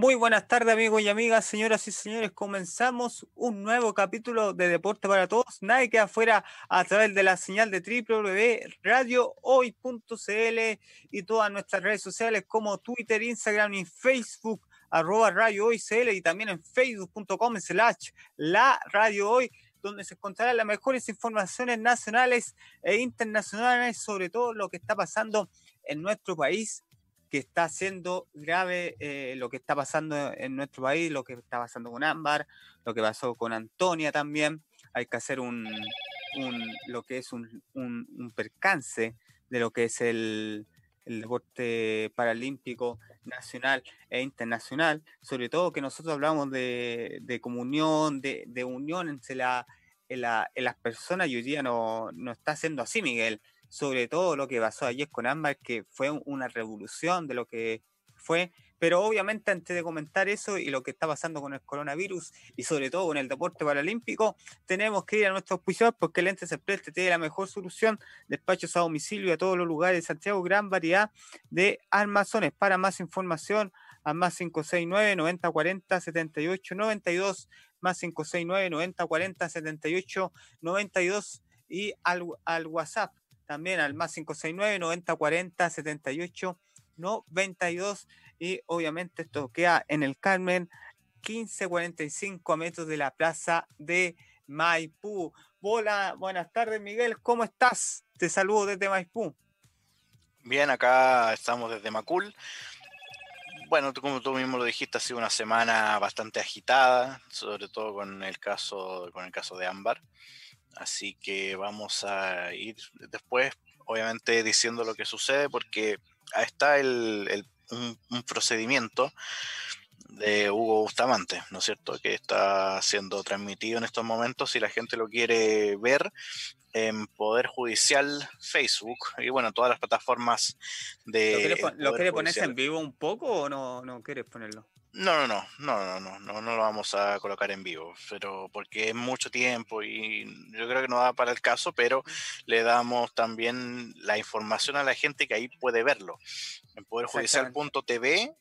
Muy buenas tardes amigos y amigas, señoras y señores. Comenzamos un nuevo capítulo de Deporte para Todos. Nadie queda afuera a través de la señal de www.radiohoy.cl y todas nuestras redes sociales como Twitter, Instagram y Facebook arroba Radio Hoy CL y también en facebook.com slash la Radio Hoy donde se encontrarán las mejores informaciones nacionales e internacionales sobre todo lo que está pasando en nuestro país que está haciendo grave eh, lo que está pasando en nuestro país, lo que está pasando con Ámbar, lo que pasó con Antonia también. Hay que hacer un, lo que es un, percance de lo que es el, deporte paralímpico nacional e internacional, sobre todo que nosotros hablamos de, comunión, de, de, unión entre la, en, la, en las personas y hoy día no, no está siendo así, Miguel sobre todo lo que pasó ayer con Ámbar, que fue una revolución de lo que fue. Pero obviamente antes de comentar eso y lo que está pasando con el coronavirus y sobre todo con el deporte paralímpico, tenemos que ir a nuestro auspiciador porque el ente Preste tiene la mejor solución, despachos a domicilio a todos los lugares de Santiago, gran variedad de armazones. Para más información, a más 569 90 40 78 92, más 569 90 40 78 92 y al, al WhatsApp también al más 569 90 40 78 92 y obviamente esto queda en el Carmen 1545 a metros de la plaza de Maipú. Hola, buenas tardes Miguel, ¿cómo estás? Te saludo desde Maipú. Bien, acá estamos desde Macul. Bueno, como tú mismo lo dijiste, ha sido una semana bastante agitada, sobre todo con el caso, con el caso de Ámbar. Así que vamos a ir después, obviamente, diciendo lo que sucede, porque ahí está el, un, procedimiento de Hugo Bustamante, ¿no es cierto? Que está siendo transmitido en estos momentos. Si la gente lo quiere ver en Poder Judicial Facebook y bueno, todas las plataformas de. ¿Lo quieres poner en vivo un poco o no, no quieres ponerlo? No, no, no, no, no, no, no lo vamos a colocar en vivo, pero porque es mucho tiempo y yo creo que no da para el caso, pero le damos también la información a la gente que ahí puede verlo en poderjudicial.tv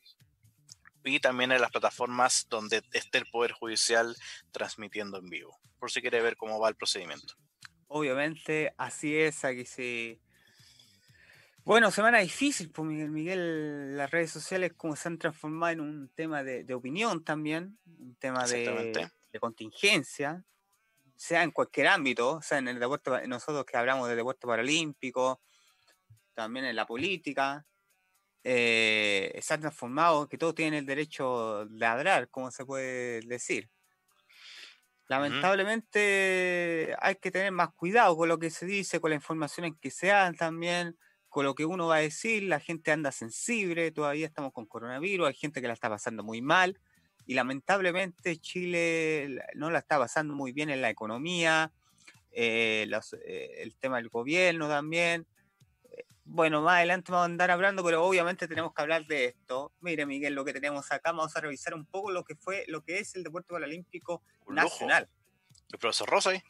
y también en las plataformas donde esté el Poder Judicial transmitiendo en vivo, por si quiere ver cómo va el procedimiento. Obviamente, así es, aquí sí bueno, semana difícil, pues Miguel, Miguel, las redes sociales como se han transformado en un tema de, opinión también, un tema de, contingencia, sea en cualquier ámbito, sea en el deporte, nosotros que hablamos de deporte paralímpico, también en la política, eh, se han transformado, que todos tienen el derecho de ladrar, como se puede decir. Lamentablemente hay que tener más cuidado con lo que se dice, con la información en que se dan también con lo que uno va a decir, la gente anda sensible, todavía estamos con coronavirus, hay gente que la está pasando muy mal y lamentablemente Chile no la está pasando muy bien en la economía, eh, eh, el tema del gobierno también. Eh, bueno, más adelante vamos a andar hablando, pero obviamente tenemos que hablar de esto. Mire, Miguel, lo que tenemos acá, vamos a revisar un poco lo que fue, lo que es el deporte paralímpico nacional. El profesor Rosa ahí.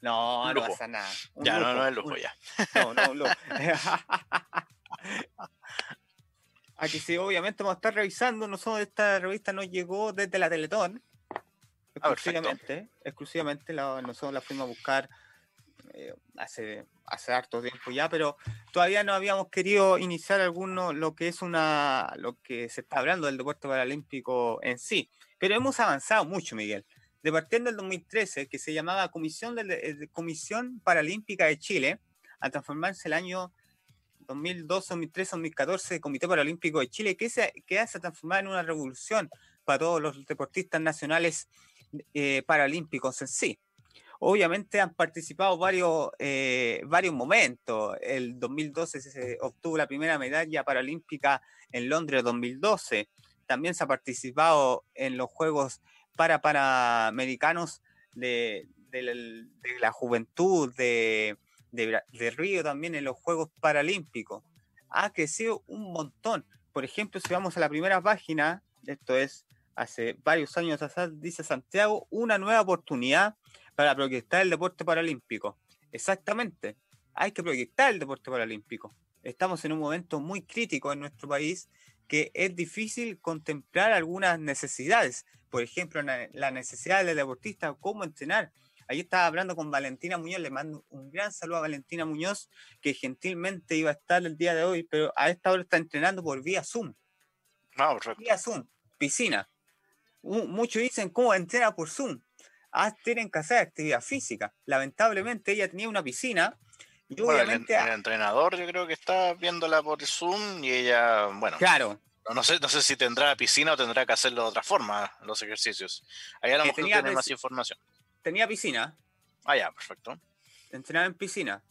No, no pasa nada. ya, no, no es lujo, ya. No, no, un lujo. Aquí sí, obviamente vamos a estar revisando. Nosotros esta revista nos llegó desde la Teletón. Ah, exclusivamente. exclusivamente nosotros la fuimos a buscar eh, hace, hace harto tiempo ya, pero todavía no habíamos querido iniciar alguno lo que es una lo que se está hablando del deporte paralímpico en sí. Pero hemos avanzado mucho, Miguel de partiendo del 2013, que se llamaba Comisión, de, Comisión Paralímpica de Chile, a transformarse el año 2002, 2013, 2014, Comité Paralímpico de Chile, que se, que se transformado en una revolución para todos los deportistas nacionales eh, paralímpicos en sí. Obviamente han participado varios, eh, varios momentos. El 2012 se obtuvo la primera medalla paralímpica en Londres 2012. También se ha participado en los Juegos para panamericanos de, de, la, juventud de, de, Río también en los Juegos Paralímpicos. Ha crecido un montón. Por ejemplo, si vamos a la primera página, esto es hace varios años dice Santiago, una nueva oportunidad para proyectar el deporte paralímpico. Exactamente, hay que proyectar el deporte paralímpico. Estamos en un momento muy crítico en nuestro país que es difícil contemplar algunas necesidades. Por ejemplo, la necesidad del deportista, cómo entrenar. Ahí estaba hablando con Valentina Muñoz, le mando un gran saludo a Valentina Muñoz, que gentilmente iba a estar el día de hoy, pero a esta hora está entrenando por vía Zoom. No, vía Zoom, piscina. Muchos dicen, ¿cómo entrena por Zoom? Ah, tienen que hacer actividad física. Lamentablemente ella tenía una piscina y obviamente... El, entrenador yo creo que está viéndola por Zoom y ella, bueno... Claro. No, sé, no sé si tendrá piscina o tendrá que hacerlo de otra forma, los ejercicios. Ahí a lo mejor tiene más información tenía piscina. Ah, ya, perfecto. Entrenaba en piscina.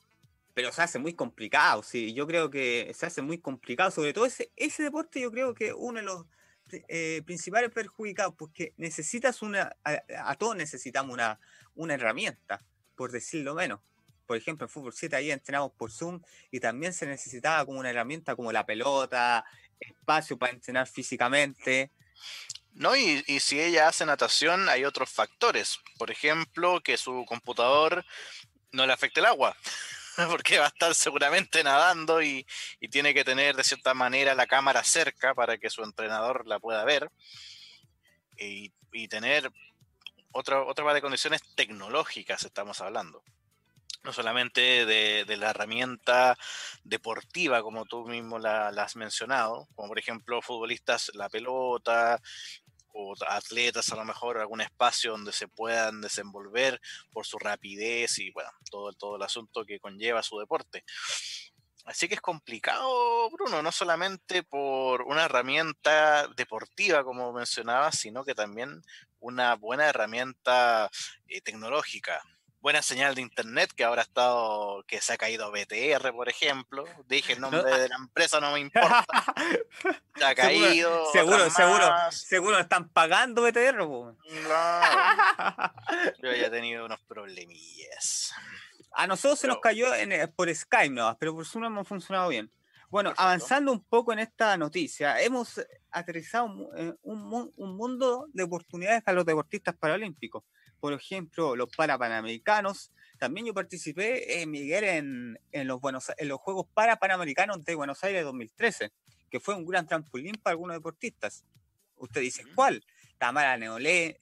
Pero se hace muy complicado, sí. Yo creo que se hace muy complicado. Sobre todo ese, ese deporte, yo creo que uno de los eh, principales perjudicados, porque necesitas una. A, todos necesitamos una, una herramienta, por decirlo menos. Por ejemplo, en Fútbol 7 ahí entrenamos por Zoom y también se necesitaba como una herramienta como la pelota, espacio para entrenar físicamente. No, y, si ella hace natación, hay otros factores. Por ejemplo, que su computador no le afecte el agua, porque va a estar seguramente nadando y, tiene que tener de cierta manera la cámara cerca para que su entrenador la pueda ver. Y, tener otra, otra de condiciones tecnológicas, estamos hablando no solamente de, la herramienta deportiva, como tú mismo la, has mencionado, como por ejemplo futbolistas, la pelota, o atletas a lo mejor, algún espacio donde se puedan desenvolver por su rapidez y bueno, todo, todo el asunto que conlleva su deporte. Así que es complicado, Bruno, no solamente por una herramienta deportiva, como mencionaba, sino que también una buena herramienta eh, tecnológica buena señal de internet que ahora ha estado, que se ha caído BTR, por ejemplo. Dije el nombre de la empresa, no me importa. Se ha caído. Seguro, seguro, seguro están pagando BTR. No, yo ya he tenido unos problemillas. A nosotros se nos cayó eh, por Skype, no, pero por Zoom hemos funcionado bien. Bueno, avanzando un poco en esta noticia, hemos aterrizado un, un mundo de oportunidades para los deportistas paralímpicos por ejemplo, los Parapanamericanos. También yo participé, eh, Miguel, en, en, los Buenos, en los Juegos Parapanamericanos de Buenos Aires 2013, que fue un gran trampolín para algunos deportistas. Usted dice, ¿cuál? Tamara Neolé,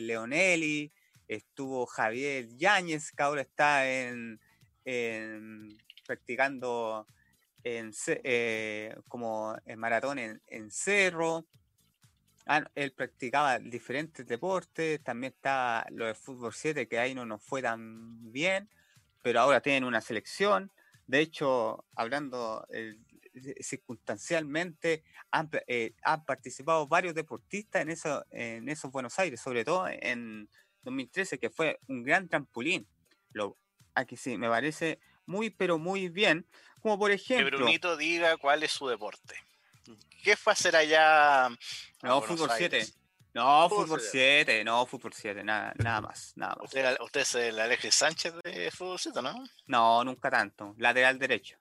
Leonelli, estuvo Javier Yáñez, que ahora está en, practicando en, eh, como en maratón en, en Cerro. Ah, él practicaba diferentes deportes, también está lo de fútbol 7, que ahí no nos fue tan bien, pero ahora tienen una selección. De hecho, hablando eh, circunstancialmente, eh, han, participado varios deportistas en, eso, en esos Buenos Aires, sobre todo en 2013, que fue un gran trampolín. Lo, aquí sí, me parece muy, pero muy bien. Como por ejemplo. Que Brunito diga cuál es su deporte. ¿Qué fue hacer allá? No, fútbol 7. No, fútbol 7, no, fútbol 7, nada, nada más, nada más. ¿Usted, ¿Usted, es el Alexis Sánchez de fútbol 7, no? No, nunca tanto. Lateral derecho.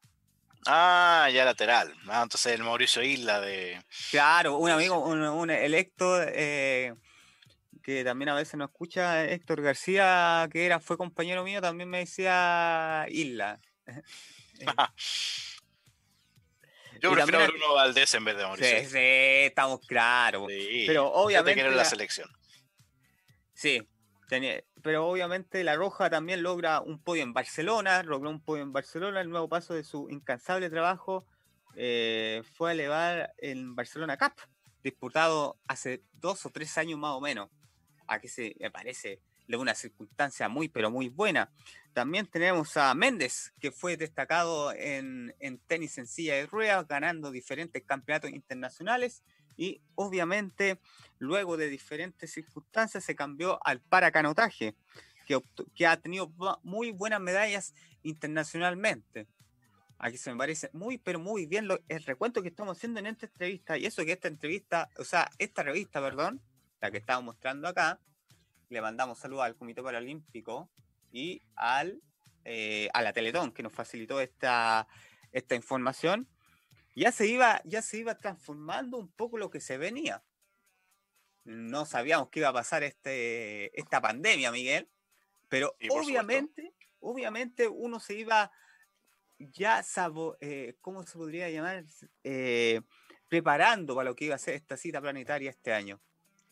Ah, ya lateral. Ah, entonces el Mauricio Isla de. Claro, un amigo, un, un electo eh, que también a veces no escucha, Héctor García, que era, fue compañero mío, también me decía Isla. Yo prefiero a Bruno Valdés en vez de Mauricio. Sí, sí, estamos claros. pero obviamente. la, la selección. Sí, pero obviamente La Roja también logra un podio en Barcelona, logró un podio en Barcelona, el nuevo paso de su incansable trabajo eh, fue a elevar en Barcelona Cup, disputado hace dos o tres años más o menos. Aquí se me parece de una circunstancia muy, pero muy buena. También tenemos a Méndez, que fue destacado en, tenis en silla de ruedas, ganando diferentes campeonatos internacionales y obviamente luego de diferentes circunstancias se cambió al paracanotaje, que, que ha tenido muy buenas medallas internacionalmente. Aquí se me parece muy, pero muy bien el recuento que estamos haciendo en esta entrevista. Y eso que esta entrevista, o sea, esta revista, perdón, la que estaba mostrando acá, le mandamos saludos al Comité Paralímpico y al, eh, a la Teletón que nos facilitó esta, esta información. Ya se, iba, ya se iba transformando un poco lo que se venía. No sabíamos qué iba a pasar este, esta pandemia, Miguel, pero obviamente, obviamente uno se iba ya, sabo, eh, ¿cómo se podría llamar? Eh, preparando para lo que iba a ser esta cita planetaria este año.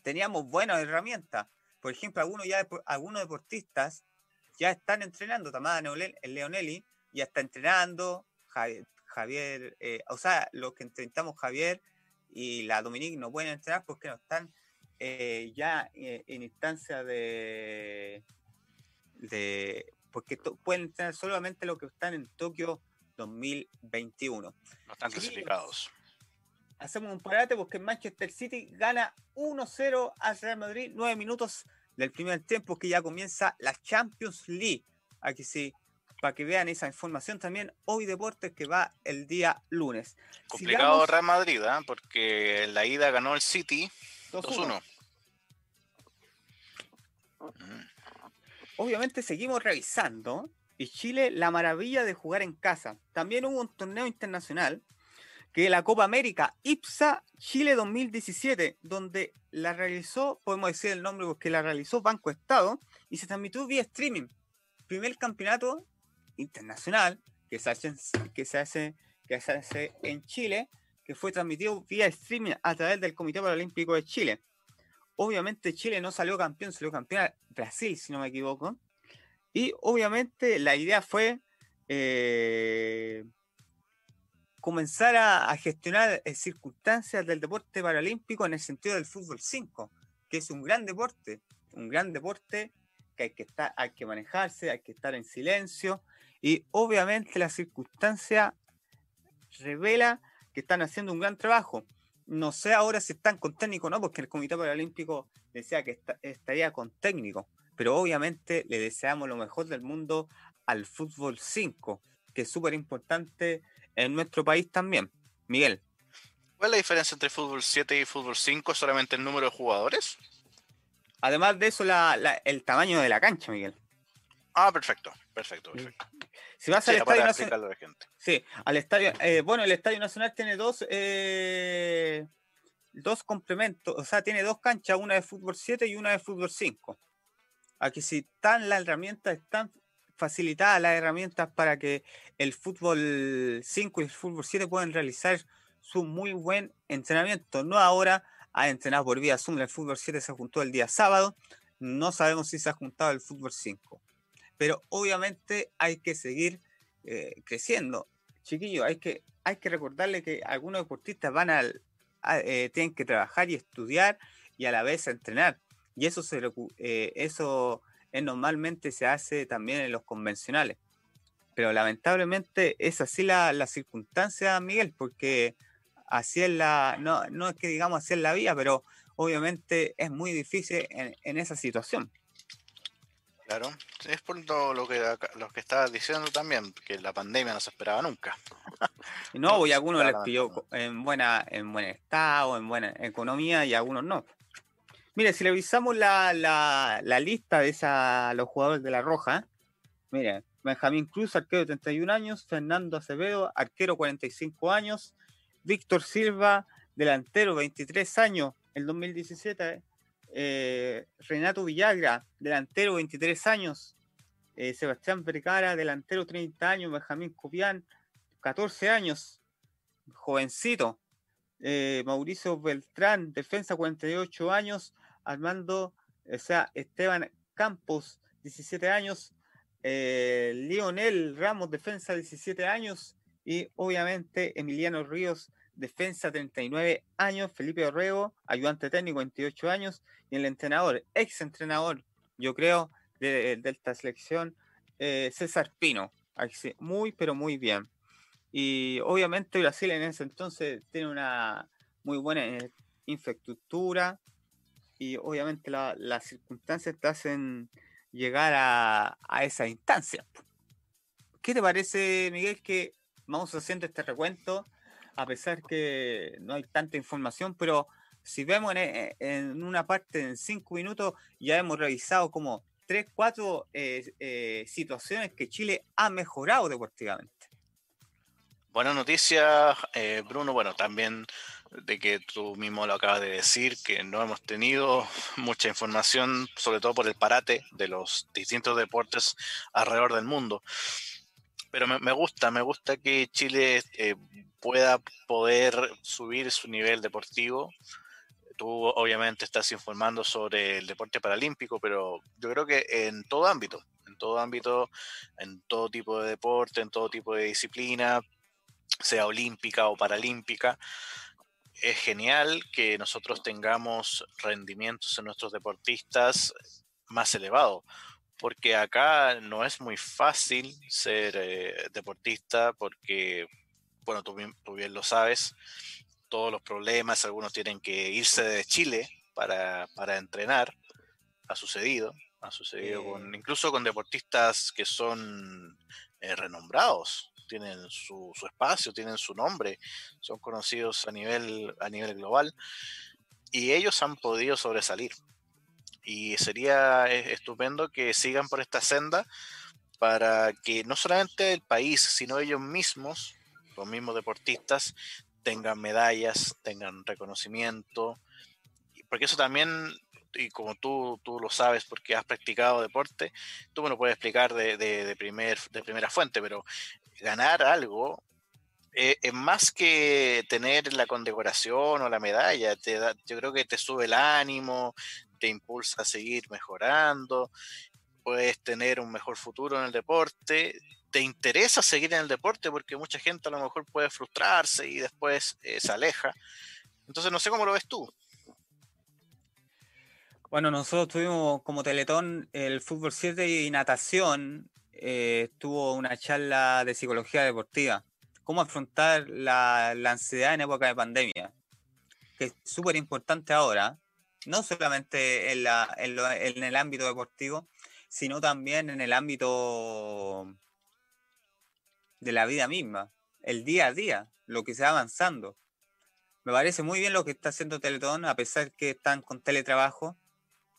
Teníamos buenas herramientas. Por ejemplo, algunos, ya, algunos deportistas ya están entrenando. Tamada Leonelli ya está entrenando. Javier, eh, o sea, los que entrevistamos Javier y la Dominique no pueden entrenar porque no están eh, ya eh, en instancia de, de porque pueden entrenar solamente los que están en Tokio 2021. No están clasificados. Hacemos un parate porque Manchester City gana 1-0 al Real Madrid, 9 minutos del primer tiempo que ya comienza la Champions League. Aquí sí, para que vean esa información también, hoy Deportes que va el día lunes. Complicado Real Madrid, ¿eh? porque la ida ganó el City 2-1. Mm. Obviamente seguimos revisando y Chile la maravilla de jugar en casa. También hubo un torneo internacional que la Copa América IPSA Chile 2017, donde la realizó, podemos decir el nombre porque la realizó Banco Estado y se transmitió vía streaming. Primer campeonato internacional que se hace, que se hace, que se hace en Chile, que fue transmitido vía streaming a través del Comité Paralímpico de Chile. Obviamente Chile no salió campeón, salió campeón Brasil, si no me equivoco. Y obviamente la idea fue eh, comenzar a, gestionar eh, circunstancias del deporte paralímpico en el sentido del fútbol 5, que es un gran deporte, un gran deporte que hay que estar, hay que manejarse, hay que estar en silencio, y obviamente la circunstancia revela que están haciendo un gran trabajo. No sé ahora si están con técnico o no, porque el Comité Paralímpico decía que estaría con técnico, pero obviamente le deseamos lo mejor del mundo al fútbol 5, que es súper importante en nuestro país también. Miguel. ¿Cuál es la diferencia entre fútbol 7 y fútbol 5? ¿Solamente el número de jugadores? Además de eso, el tamaño de la cancha, Miguel. Ah, perfecto, perfecto, perfecto. Si vas al Estadio Nacional. Sí, al estadio. Eh, bueno, el Estadio Nacional tiene dos, eh, dos complementos, o sea, tiene dos canchas, una de fútbol 7 y una de fútbol 5. Aquí si están las herramientas, están facilitadas las herramientas para que el fútbol 5 y el fútbol 7 puedan realizar su muy buen entrenamiento. No ahora ha entrenado por vía Zoom, el fútbol 7 se juntó el día sábado, no sabemos si se ha juntado el fútbol 5 pero obviamente hay que seguir eh, creciendo. Chiquillos, hay que, hay que recordarle que algunos deportistas van al, eh, tienen que trabajar y estudiar y a la vez entrenar. Y eso, se, eh, eso normalmente se hace también en los convencionales. Pero lamentablemente es así la, la circunstancia, Miguel, porque así es la, no, no es que digamos así es la vía, pero obviamente es muy difícil en, en esa situación. Claro, es por lo, que lo que estabas diciendo también, que la pandemia no se esperaba nunca. No, y algunos les pilló en buena, en buen estado, en buena economía, y algunos no. Mire, si revisamos la, la, la lista de esa, los jugadores de la Roja, mire, Benjamín Cruz, arquero de 31 años, Fernando Acevedo, arquero 45 años, Víctor Silva, delantero 23 años, el 2017, eh, Renato Villagra, delantero 23 años, eh, Sebastián Vergara, delantero 30 años, Benjamín Copián, 14 años, jovencito, eh, Mauricio Beltrán, defensa 48 años, Armando, o sea, Esteban Campos, 17 años, Lionel Ramos, defensa 17 años, y obviamente Emiliano Ríos, defensa 39 años, Felipe Orrego, ayudante técnico 28 años, y el entrenador, ex entrenador, yo creo, de, esta selección, eh, César Pino. Muy, pero muy bien. Y obviamente Brasil en ese entonces tiene una muy buena eh, infraestructura y obviamente las circunstancias te hacen llegar a, a esa instancia. ¿Qué te parece, Miguel, que vamos haciendo este recuento? a pesar que no hay tanta información, pero si vemos en, eh, una parte en cinco minutos, ya hemos revisado como tres, cuatro eh, eh, situaciones que Chile ha mejorado deportivamente. Buena noticia, Bruno. Bueno, también de que tú mismo lo acabas de decir, que no hemos tenido mucha información, sobre todo por el parate de los distintos deportes alrededor del mundo. pero me, gusta, me gusta que Chile eh, pueda poder subir su nivel deportivo. Tú obviamente estás informando sobre el deporte paralímpico, pero yo creo que en todo ámbito, en todo ámbito, en todo tipo de deporte, en todo tipo de disciplina, sea olímpica o paralímpica, es genial que nosotros tengamos rendimientos en nuestros deportistas más elevados porque acá no es muy fácil ser eh, deportista porque, bueno, tú bien, lo sabes, todos los problemas, algunos tienen que irse de Chile para, entrenar, ha sucedido, ha sucedido con, incluso con deportistas que son eh, renombrados, tienen su, su, espacio, tienen su nombre, son conocidos a nivel, a nivel global y ellos han podido sobresalir. Y sería estupendo que sigan por esta senda para que no solamente el país, sino ellos mismos, los mismos deportistas, tengan medallas, tengan reconocimiento, porque eso también, y como tú, tú lo sabes porque has practicado deporte, tú me lo puedes explicar de, de, primer, de primera fuente, pero ganar algo eh, es más que tener la condecoración o la medalla, te yo creo que te sube el ánimo, te impulsa a seguir mejorando, puedes tener un mejor futuro en el deporte, te interesa seguir en el deporte porque mucha gente a lo mejor puede frustrarse y después eh, se aleja. Entonces no sé cómo lo ves tú. Bueno, nosotros tuvimos como Teletón el fútbol 7 y natación. Eh, tuvo una charla de psicología deportiva. Cómo afrontar la, ansiedad en época de pandemia. Que es súper importante ahora no solamente en, la, en, el ámbito deportivo, sino también en el ámbito de la vida misma, el día a día, lo que se va avanzando. Me parece muy bien lo que está haciendo Teletón, a pesar que están con teletrabajo.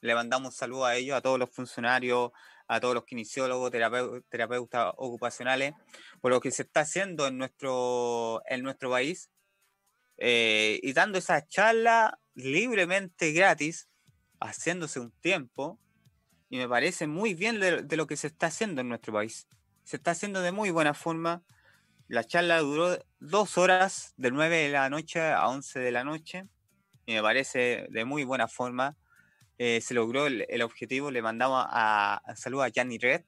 Le mandamos un saludo a ellos, a todos los funcionarios, a todos los kinesiólogos, terapeutas ocupacionales, por lo que se está haciendo en nuestro, en nuestro país. Eh, y dando esa charla libremente gratis, haciéndose un tiempo, y me parece muy bien de, lo que se está haciendo en nuestro país. Se está haciendo de muy buena forma. La charla duró dos horas, de 9 de la noche a 11 de la noche, y me parece de muy buena forma. Eh, se logró el, objetivo, le mandamos a, saludo a Yanni Red,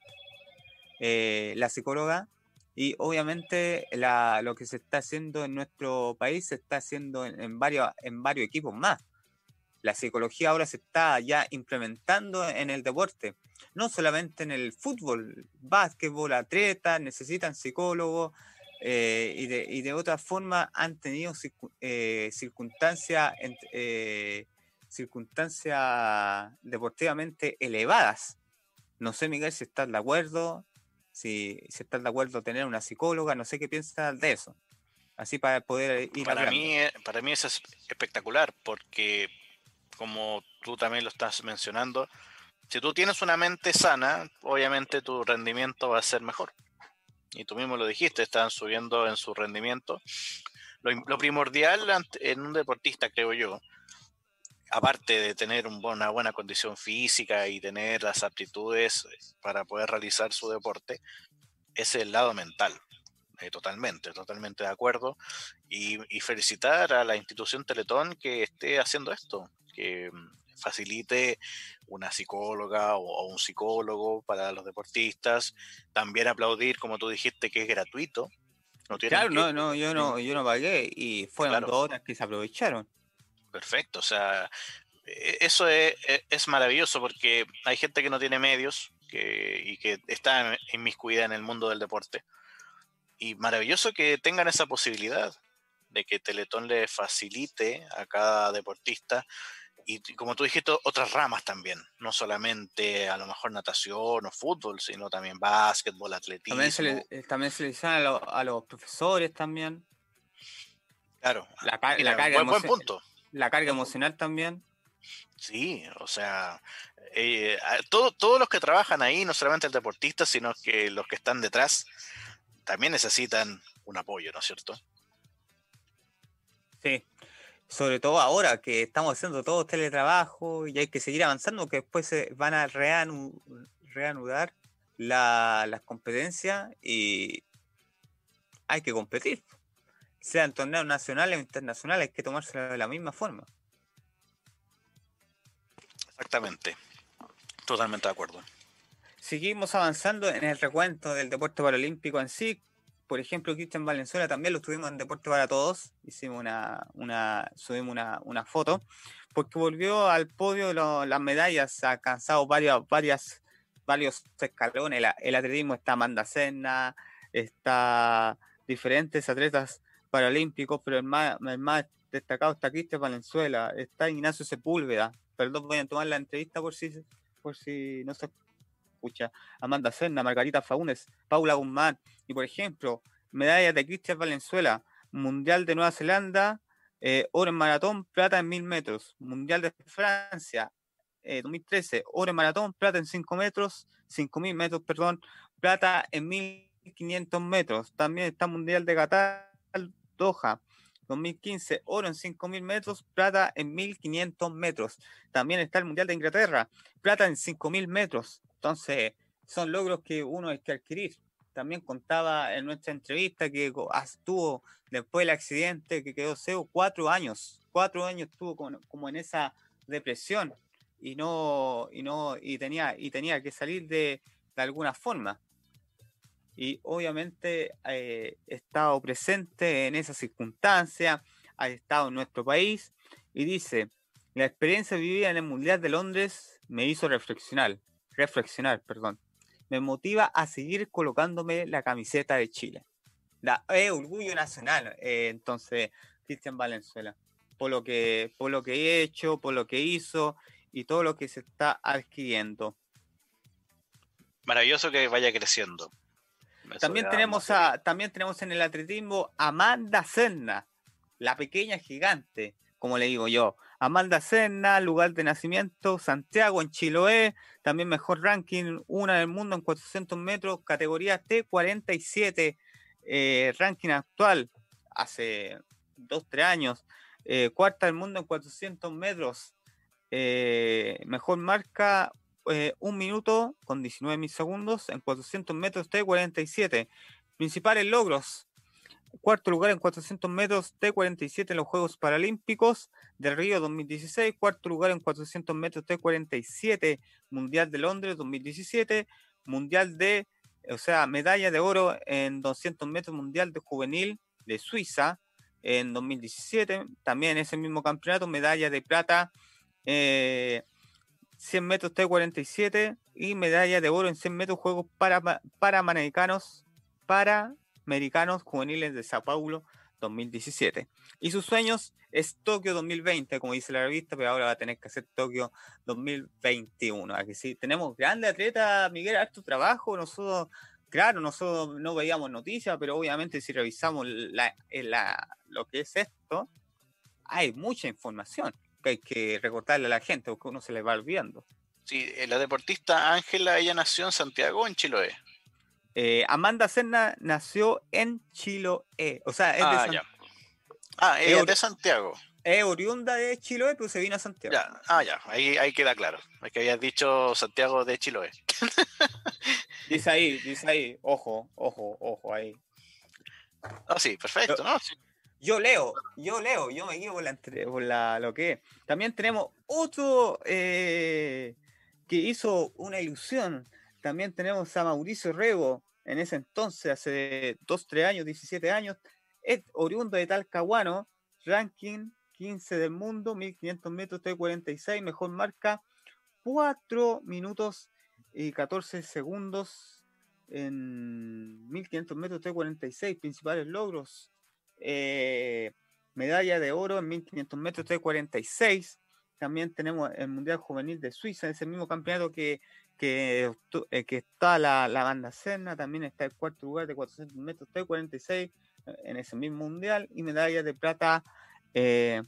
eh, la psicóloga, y obviamente lo que se está haciendo en nuestro país se está haciendo en, varios, en varios equipos más. La psicología ahora se está ya implementando en el deporte, no solamente en el fútbol, básquetbol, atletas necesitan psicólogos eh, y, de, y de otra forma han tenido eh, circunstancias eh, circunstancias deportivamente elevadas. No sé, Miguel, si estás de acuerdo si, si estás de acuerdo tener una psicóloga, no sé qué piensas de eso. Así para poder ir para mí eh, Para mí eso es espectacular, porque como tú también lo estás mencionando, si tú tienes una mente sana, obviamente tu rendimiento va a ser mejor. Y tú mismo lo dijiste, están subiendo en su rendimiento. Lo, lo primordial en un deportista, creo yo, aparte de tener una buena condición física y tener las aptitudes para poder realizar su deporte, es el lado mental. Eh, totalmente, totalmente de acuerdo. Y, felicitar a la institución Teletón que esté haciendo esto, que mm, facilite una psicóloga o, un psicólogo para los deportistas. También aplaudir, como tú dijiste, que es gratuito. No claro, no, no, yo no, yo no pagué y fueron dos horas que se aprovecharon. Perfecto, o sea, e, eso e, es, maravilloso porque hay gente que no tiene medios que, y que está inmiscuida en el mundo del deporte. Y maravilloso que tengan esa posibilidad de que Teletón le facilite a cada deportista y como tú dijiste, otras ramas también, no solamente a lo mejor natación o fútbol, sino también básquetbol, atletismo. También se le, eh, también se le a, los profesores también. Claro, la, la buen punto la carga emocional también. Sí, o sea, eh, todos los que trabajan ahí, no solamente el deportista, sino que los que están detrás, también necesitan un apoyo, ¿no es cierto? Sí, sobre todo ahora que estamos haciendo todo teletrabajo y hay que seguir avanzando, que después se van a reanudar la, las competencias y hay que competir. Sean torneos nacionales o internacionales, hay que tomárselo de la misma forma. Exactamente. Totalmente de acuerdo. Seguimos avanzando en el recuento del deporte paralímpico en sí. Por ejemplo, Cristian Valenzuela también lo tuvimos en Deporte para Todos. Hicimos una, una subimos una, foto. Porque volvió al podio las medallas, ha alcanzado varias, varias, varios escalones. El, atletismo está Amanda Senna, está diferentes atletas paralímpicos, pero el más, el más destacado está Cristian Valenzuela, está Ignacio Sepúlveda. Perdón, voy a tomar la entrevista por si, por si no se escucha. Amanda Serna, Margarita Faunes, Paula Guzmán. Y por ejemplo, medallas de Cristian Valenzuela, Mundial de Nueva Zelanda, eh, oro en maratón, plata en mil metros. Mundial de Francia, 2013, eh, oro en maratón, plata en 5 metros, 5000 metros, perdón, plata en 1500 metros. También está Mundial de Qatar, Doha, 2015, oro en 5.000 metros, plata en 1.500 metros. También está el Mundial de Inglaterra, plata en 5.000 metros. Entonces, son logros que uno hay que adquirir. También contaba en nuestra entrevista que estuvo después del accidente que quedó ciego cuatro años. Cuatro años estuvo como, en esa depresión y no, y no, y tenía, y tenía que salir de, de alguna forma y obviamente eh, he estado presente en esa circunstancia, ha estado en nuestro país y dice, la experiencia vivida en el Mundial de Londres me hizo reflexionar, reflexionar, perdón. Me motiva a seguir colocándome la camiseta de Chile. La, orgullo nacional, eh, entonces, Cristian Valenzuela, por lo, que, por lo que he hecho, por lo que hizo y todo lo que se está adquiriendo. Maravilloso que vaya creciendo. También tenemos, a, también tenemos en el atletismo Amanda Senna, la pequeña gigante, como le digo yo. Amanda Senna, lugar de nacimiento, Santiago en Chiloé, también mejor ranking, una del mundo en 400 metros, categoría T47, eh, ranking actual, hace dos, tres años, eh, cuarta del mundo en 400 metros, eh, mejor marca eh, un minuto con 19 mil segundos en 400 metros T47. Principales logros. Cuarto lugar en 400 metros T47 en los Juegos Paralímpicos del Río 2016. Cuarto lugar en 400 metros T47 Mundial de Londres 2017. Mundial de, o sea, medalla de oro en 200 metros Mundial de Juvenil de Suiza en 2017. También ese mismo campeonato, medalla de plata eh, 100 metros T47 y medalla de oro en 100 metros Juegos para, Panamericanos, para Americanos Juveniles de Sao Paulo 2017. Y sus sueños es Tokio 2020, como dice la revista, pero ahora va a tener que hacer Tokio 2021. Aquí sí, tenemos grandes atletas, Miguel, harto trabajo. Nosotros, claro, nosotros no veíamos noticias, pero obviamente si revisamos la, la, lo que es esto, hay mucha información que hay que recordarle a la gente porque uno se le va olvidando. Sí, eh, la deportista Ángela, ella nació en Santiago o en Chiloé. Eh, Amanda Serna nació en Chiloé. O sea, es ah, de ya. Ah, ella es de Santiago. Es oriunda de Chiloé, pero se vino a Santiago. Ya. Ah, ya, ahí, ahí queda claro. Es que habías dicho Santiago de Chiloé. dice ahí, dice ahí. Ojo, ojo, ojo, ahí. Ah, sí, perfecto, ¿no? Sí. Yo leo, yo leo, yo me guío por la, lo que es. También tenemos otro eh, que hizo una ilusión. También tenemos a Mauricio Rego, en ese entonces, hace 2, 3 años, 17 años, es oriundo de Talcahuano, ranking 15 del mundo, 1500 metros T46, mejor marca, 4 minutos y 14 segundos en 1500 metros T46, principales logros, eh, medalla de oro en 1500 metros T46. También tenemos el Mundial Juvenil de Suiza, ese mismo campeonato que, que, eh, que está la, la, banda Serna. También está el cuarto lugar de 400 metros T46 eh, en ese mismo Mundial. Y medalla de plata en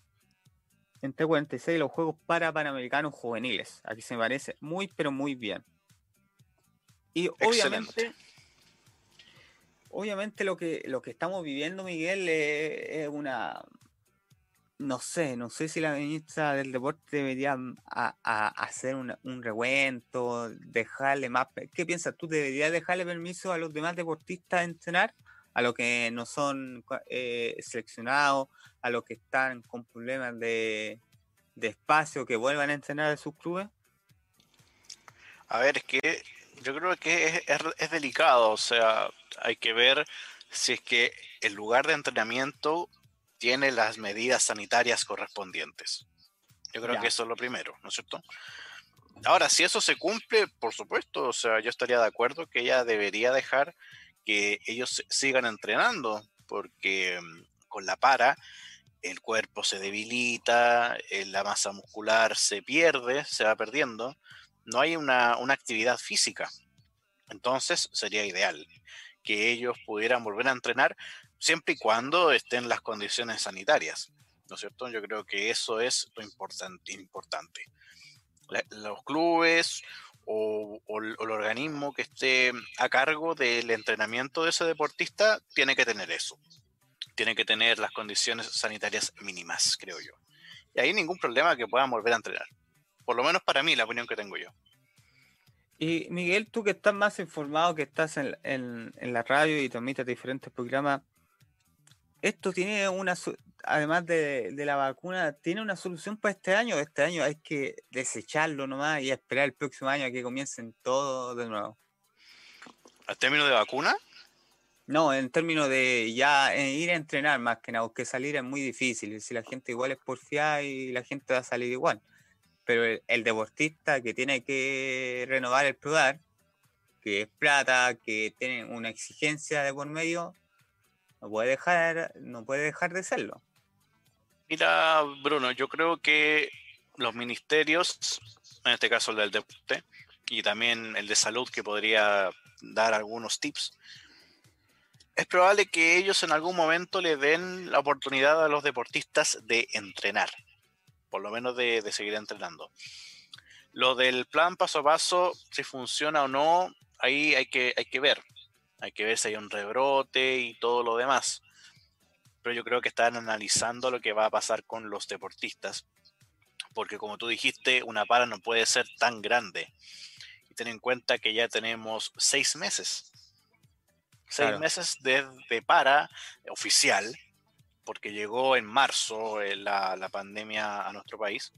T46 los Juegos para Panamericanos Juveniles. Aquí se me parece muy, pero muy bien. Y obviamente obviamente lo que, lo que estamos viviendo, Miguel, es, una... No sé, no sé si la ministra del deporte debería mm, hacer un, un recuento, dejarle más... ¿Qué piensas tú? ¿Debería dejarle permiso a los demás deportistas entrenar? a los que no son eh, seleccionados, a los que están con problemas de, espacio, que vuelvan a entrenar a sus clubes? A ver, es que yo creo que es, delicado, o sea, hay que ver si es que el lugar de entrenamiento tiene las medidas sanitarias correspondientes. Yo creo que eso es lo primero, ¿no es cierto? Ahora, si eso se cumple, por supuesto, o sea, yo estaría de acuerdo que ella debería dejar que ellos sigan entrenando, porque mm, con la para el cuerpo se debilita, eh, la masa muscular se pierde, se va perdiendo, no hay una, actividad física. Entonces sería ideal que ellos pudieran volver a entrenar siempre y cuando estén las condiciones sanitarias. ¿No es cierto? Yo creo que eso es lo importante. importante. los clubes o, el, organismo que esté a cargo del entrenamiento de ese deportista tiene que tener eso. Tiene que tener las condiciones sanitarias mínimas, creo yo. Y ahí ningún problema que puedan volver a entrenar. Por lo menos para mí, la opinión que tengo yo. Y Miguel, tú que estás más informado, que estás en, en la radio y transmites diferentes programas, esto tiene una, además de, la vacuna, tiene una solución para este año. Este año hay que desecharlo nomás y esperar el próximo año a que comiencen todo de nuevo. ¿A términos de vacuna? No, en términos de ya eh, ir a entrenar más que nada, porque salir es muy difícil. Si la gente igual es porfiada y la gente va a salir igual. Pero el, deportista que tiene que renovar el PRODAR, que es plata, que tiene una exigencia de por medio, no puede dejar, no puede dejar de serlo. Mira, Bruno, yo creo que los ministerios, en este caso el del deporte, y también el de salud que podría dar algunos tips, es probable que ellos en algún momento le den la oportunidad a los deportistas de entrenar, por lo menos de, de seguir entrenando. Lo del plan paso a paso, si funciona o no, ahí hay que, hay que ver. Hay que ver si hay un rebrote y todo lo demás. Pero yo creo que están analizando lo que va a pasar con los deportistas. Porque como tú dijiste, una para no puede ser tan grande. Y ten en cuenta que ya tenemos seis meses. Seis meses de, para oficial, porque llegó en marzo eh, la, pandemia a nuestro país.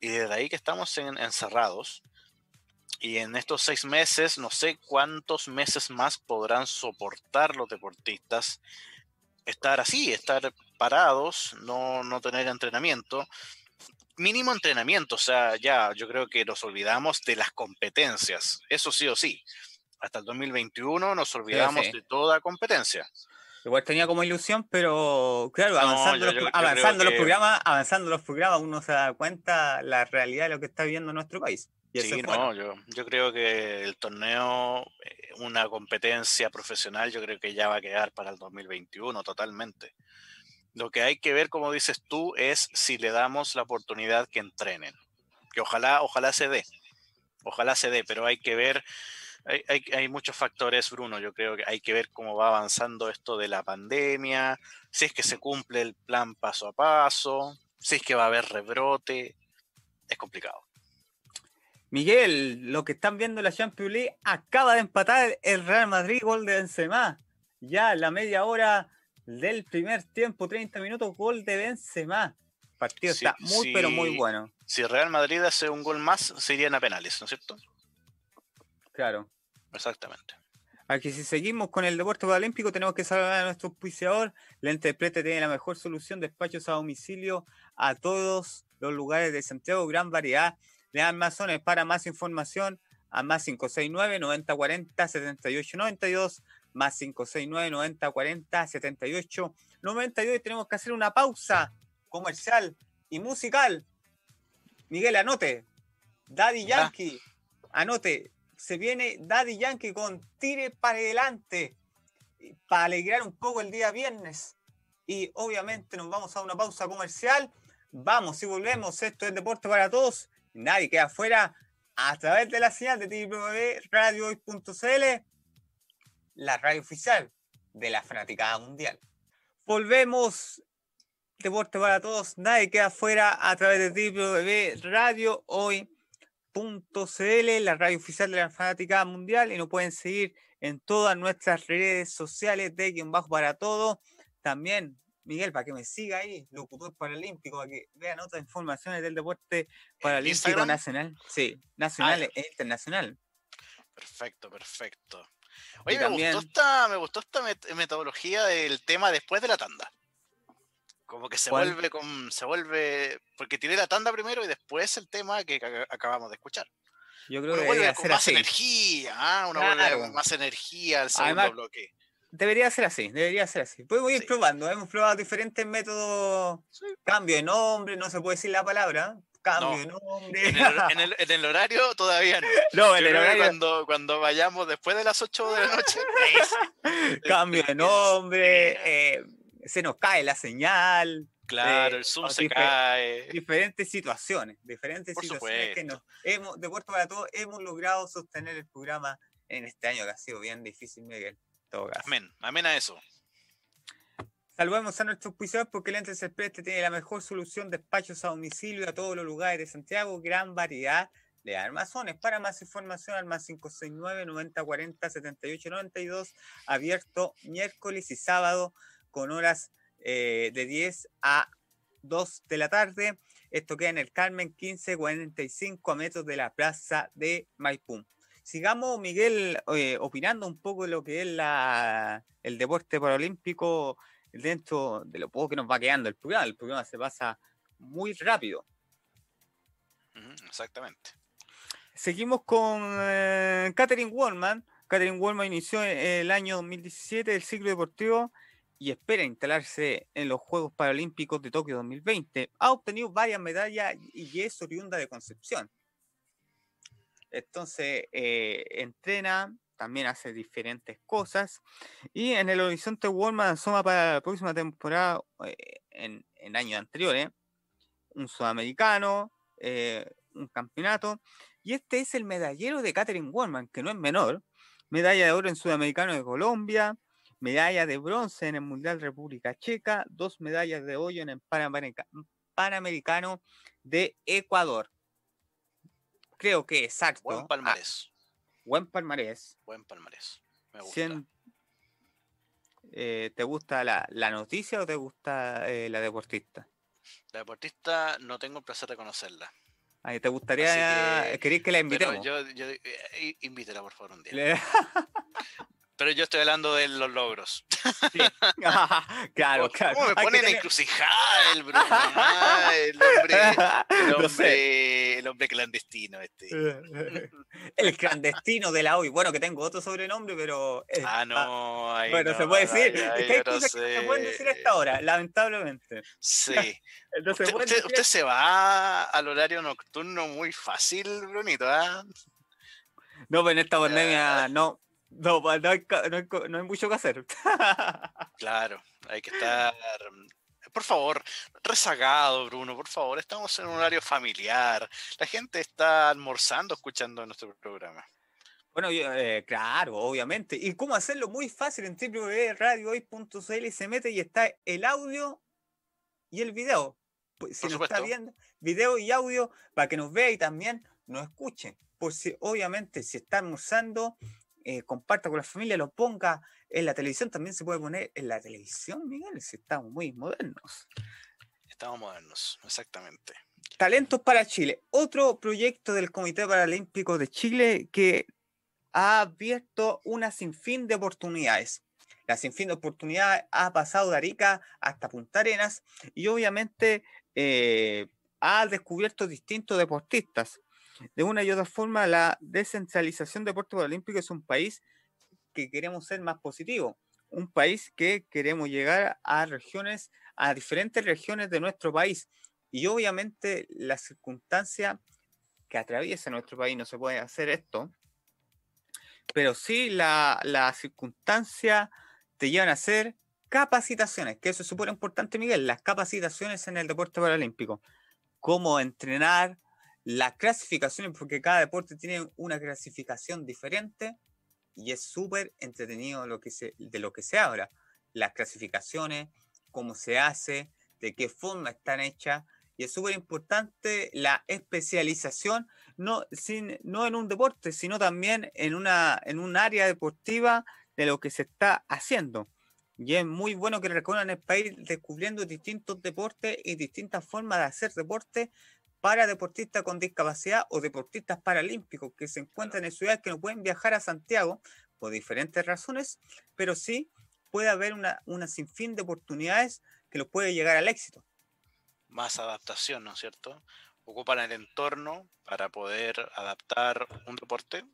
Y desde ahí que estamos encerrados y en estos seis meses, no sé cuántos meses más podrán soportar los deportistas estar así, estar parados, no, no tener entrenamiento. Mínimo entrenamiento, o sea, ya yo creo que nos olvidamos de las competencias, eso sí o sí. Hasta el 2021 nos olvidamos de toda competencia. Igual tenía como ilusión, pero claro, avanzando, los, avanzando los programas, avanzando los programas, uno se da cuenta la realidad de lo que está viviendo nuestro país. Sí, no, yo, yo creo que el torneo, eh, una competencia profesional, yo creo que ya va a quedar para el 2021 totalmente. Lo que hay que ver, como dices tú, es si le damos la oportunidad que entrenen. Que ojalá, ojalá se dé. Ojalá se dé, pero hay que ver, hay, hay, hay muchos factores, Bruno. Yo creo que hay que ver cómo va avanzando esto de la pandemia, si es que se cumple el plan paso a paso, si es que va a haber rebrote. Es complicado. Miguel, lo que están viendo en la Champions League acaba de empatar el Real Madrid, gol de Benzema. Ya la media hora del primer tiempo, 30 minutos, gol de Benzema. El partido está muy, pero muy bueno. Si Real Madrid hace un gol más, se irían a penales, ¿no es cierto? Claro. Exactamente. Aquí si seguimos con el deporte olímpico tenemos que saludar a nuestro auspiciador. La Interprete tiene la mejor solución, despachos a domicilio a todos los lugares de Santiago, gran variedad de armazones. Para más información, a más 569 9040 7892 más 569 9040 78 92 tenemos que hacer una pausa comercial y musical. Miguel, anote. Daddy Yankee, anote. Se viene Daddy Yankee con tire para adelante para alegrar un poco el día viernes. Y obviamente nos vamos a una pausa comercial. Vamos y volvemos. Esto es Deporte para Todos nadie queda afuera a través de la señal de www.radiohoy.cl, la radio oficial de la fanaticada mundial. Volvemos, deporte para todos, nadie queda afuera a través de www.radiohoy.cl, la radio oficial de la fanaticada mundial, y nos pueden seguir en todas nuestras redes sociales de Guión Bajo para Todo. También, Miguel, para que me siga ahí, locutor paralímpico, para que vean otras informaciones del deporte paralímpico nacional. Sí, nacional ah, e internacional. Perfecto, perfecto. Oye, me, gustó esta, me gustó esta metodología del tema después de la tanda. Como que se vuelve con. se vuelve. Porque tiene la tanda primero y después el tema que acabamos de escuchar. Yo creo que debería ser más energía, ¿ah? uno vuelve más energía al segundo bloque. Debería ser así, debería ser así. Podemos ir probando, hemos probado diferentes métodos. Cambio de nombre, no se puede decir la palabra. Cambio de nombre. En el, horario todavía no. No, en el horario. Cuando, cuando vayamos después de las 8 de la noche. Cambio de nombre, eh, se nos cae la señal. Claro, el Zoom se cae. Diferentes situaciones, diferentes situaciones que nos hemos, de Puerto para Todos hemos logrado sostener el programa en este año que ha sido bien difícil, Miguel. Todo Amén, amén a eso. Saludamos a nuestros auspiciadores porque Lentes Express tiene la mejor solución de despachos a domicilio a todos los lugares de Santiago, gran variedad de armazones. Para más información, al más 569 9040 7892, abierto miércoles y sábado con horas eh, de 10 a 2 de la tarde. Esto queda en el Carmen 1545 a metros de la plaza de Maipú. Sigamos, Miguel, eh, opinando un poco de lo que es la, el deporte paralímpico dentro de lo poco que nos va quedando el programa. El programa se pasa muy rápido. Exactamente. Seguimos con eh, Catherine Wallman. Catherine Wallman inició el año 2017 el ciclo deportivo y espera instalarse en los Juegos Paralímpicos de Tokio 2020. Ha obtenido varias medallas y es oriunda de Concepción. Entonces, eh, entrena, también hace diferentes cosas. Y en el horizonte Walmart asoma para la próxima temporada, eh, en, en, años anteriores, un sudamericano, eh, un campeonato. Y este es el medallero de Catherine Wallman, que no es menor. Medalla de oro en Sudamericano de Colombia, medalla de bronce en el Mundial República Checa, dos medallas de hoyo en el Panamericano de Ecuador. Creo que exacto. Buen ah, palmarés. buen palmarés. Buen palmarés. Me gusta. Eh, ¿Te gusta la, noticia o te gusta eh, la deportista? La deportista no tengo el placer de conocerla. ¿Te gustaría, que, ¿queréis que la invitemos? Yo, yo, eh, invítela por favor un día. Pero yo estoy hablando de los logros. Sí. claro, claro. ¿Cómo me ponen en encrucijada el Bruno? Ah, el hombre, el hombre, el hombre clandestino este. el clandestino de la hoy. Bueno, que tengo otro sobrenombre, pero... ah, no. bueno, se puede decir. que hay cosas que se pueden decir a esta hora, lamentablemente. Sí. Entonces, usted, usted, se va al horario nocturno muy fácil, Brunito, ¿ah? No, pero en esta pandemia no, no, no hay, no, hay, mucho que hacer. claro, hay que estar, por favor, rezagado, Bruno, por favor, estamos en un horario familiar. La gente está almorzando escuchando nuestro programa. Bueno, eh, claro, obviamente. ¿Y cómo hacerlo? Muy fácil en www.radiohoy.cl se mete y está el audio y el video. Pues, si nos está viendo, video y audio para que nos vea y también nos escuche. Pues si, obviamente, si está almorzando, eh, comparta con la familia, lo ponga en la televisión, también se puede poner en la televisión, Miguel, si estamos muy modernos. Estamos modernos, exactamente. Talentos para Chile, otro proyecto del Comité Paralímpico de Chile que ha abierto una sinfín de oportunidades. La sinfín de oportunidades ha pasado de Arica hasta Punta Arenas y obviamente eh, ha descubierto distintos deportistas de una y otra forma, la descentralización del deporte paralímpico es un país que queremos ser más positivo, un país que queremos llegar a regiones, a diferentes regiones de nuestro país. Y obviamente la circunstancia que atraviesa nuestro país no se puede hacer esto, pero sí la, la circunstancia te llevan a hacer capacitaciones, que eso es súper importante, Miguel, las capacitaciones en el deporte paralímpico, cómo entrenar, las clasificaciones, porque cada deporte tiene una clasificación diferente y es súper entretenido lo que se, de lo que se habla. Las clasificaciones, cómo se hace, de qué forma están hechas Y es súper importante la especialización, no, sin, no en un deporte, sino también en, una, en un área deportiva de lo que se está haciendo. Y es muy bueno que recorran el país descubriendo distintos deportes y distintas formas de hacer deporte para deportistas con discapacidad o deportistas paralímpicos que se encuentran en ciudades que no pueden viajar a Santiago por diferentes razones, pero sí puede haber una, una sinfín de oportunidades que los puede llegar al éxito. Más adaptación, ¿no es cierto? Ocupan el entorno para poder adaptar un deporte,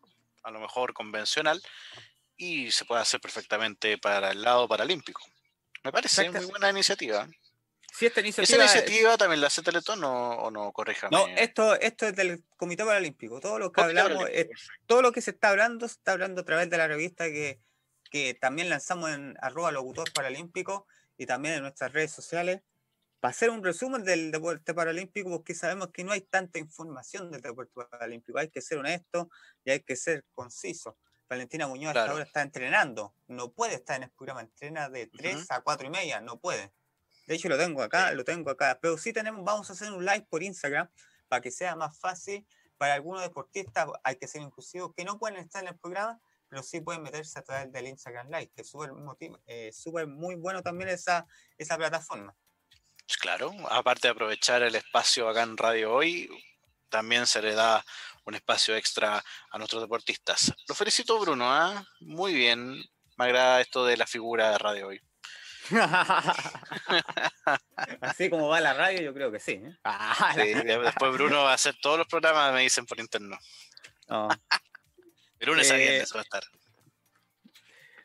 a lo mejor convencional, y se puede hacer perfectamente para el lado paralímpico. Me parece muy buena iniciativa. Sí, esta iniciativa, ¿Esa iniciativa también la hace Teletón o, no? Corríjame. No, esto, esto es del Comité Paralímpico. Todo lo que hablamos, todo lo que se está hablando, se está hablando a través de la revista que, que también lanzamos en arroba locutor paralímpico y también en nuestras redes sociales para hacer un resumen del deporte paralímpico, porque sabemos que no hay tanta información del deporte paralímpico. Hay que ser honesto y hay que ser conciso. Valentina Muñoz hasta ahora está entrenando. No puede estar en el programa. Entrena de 3 a 4 y media. No puede. De hecho, lo tengo acá, lo tengo acá. Pero sí tenemos, vamos a hacer un live por Instagram para que sea más fácil para algunos deportistas. Hay que ser inclusivos que no pueden estar en el programa, pero sí pueden meterse a través del Instagram Live, que es súper eh, muy bueno también esa, esa plataforma. Claro, aparte de aprovechar el espacio acá en Radio Hoy, también se le da un espacio extra a nuestros deportistas. Lo felicito, Bruno, ¿ah? muy bien. Me agrada esto de la figura de Radio Hoy. Así como va la radio, yo creo que sí. ¿eh? Ah, después Bruno va a hacer todos los programas, me dicen por interno. Bruno es alguien eso va a estar.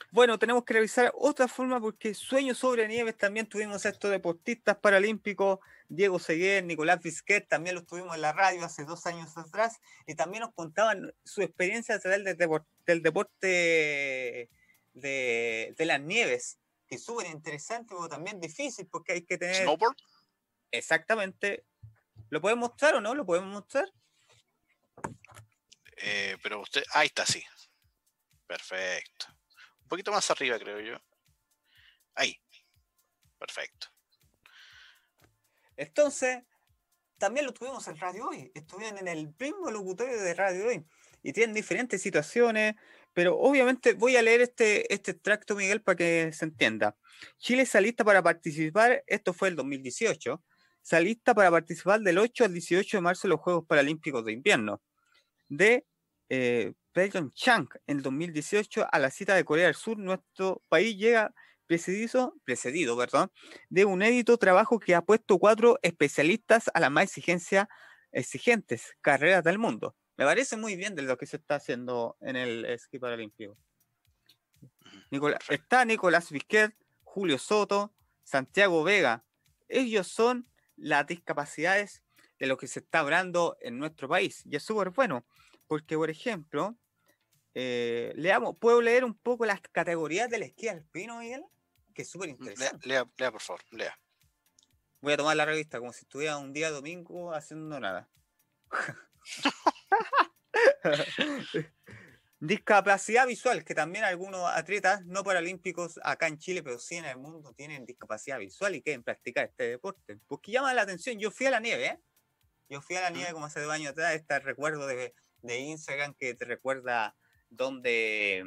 Bueno, tenemos que revisar otra forma porque Sueños sobre Nieves también tuvimos estos deportistas paralímpicos, Diego Seguer, Nicolás Vizquet, también los tuvimos en la radio hace dos años atrás y también nos contaban su experiencia a través del, deporte, de, las nieves, que es súper interesante, pero también difícil porque hay que tener... ¿Snowboard? Exactamente. ¿Lo podemos mostrar o no? ¿Lo podemos mostrar? Eh, pero usted, ahí está, sí. Perfecto. Un poquito más arriba, creo yo. Ahí. Perfecto. Entonces, también lo tuvimos en Radio Hoy. Estuvieron en el mismo locutorio de Radio Hoy. Y tienen diferentes situaciones. Pero obviamente voy a leer este, este extracto, Miguel, para que se entienda. Chile está lista para participar. Esto fue el 2018. Está lista para participar del 8 al 18 de marzo en los Juegos Paralímpicos de Invierno. De eh, Chang en 2018 a la cita de Corea del Sur, nuestro país llega precedido, precedido perdón, de un édito trabajo que ha puesto cuatro especialistas a las más exigencia, exigentes carreras del mundo. Me parece muy bien de lo que se está haciendo en el esquí paralímpico. está Nicolás Vizquet, Julio Soto, Santiago Vega. Ellos son las discapacidades de lo que se está hablando en nuestro país. Y es súper bueno, porque, por ejemplo, eh, leamos, ¿puedo leer un poco las categorías del esquí alpino, Miguel? Que es súper interesante. Lea, lea, por favor, lea. Voy a tomar la revista como si estuviera un día domingo haciendo nada. discapacidad visual, que también algunos atletas no paralímpicos acá en Chile, pero sí en el mundo, tienen discapacidad visual y quieren practicar este deporte. Porque llama la atención, yo fui a la nieve, ¿eh? Yo fui a la nieve como hace dos años atrás, este recuerdo de, de Instagram que te recuerda dónde,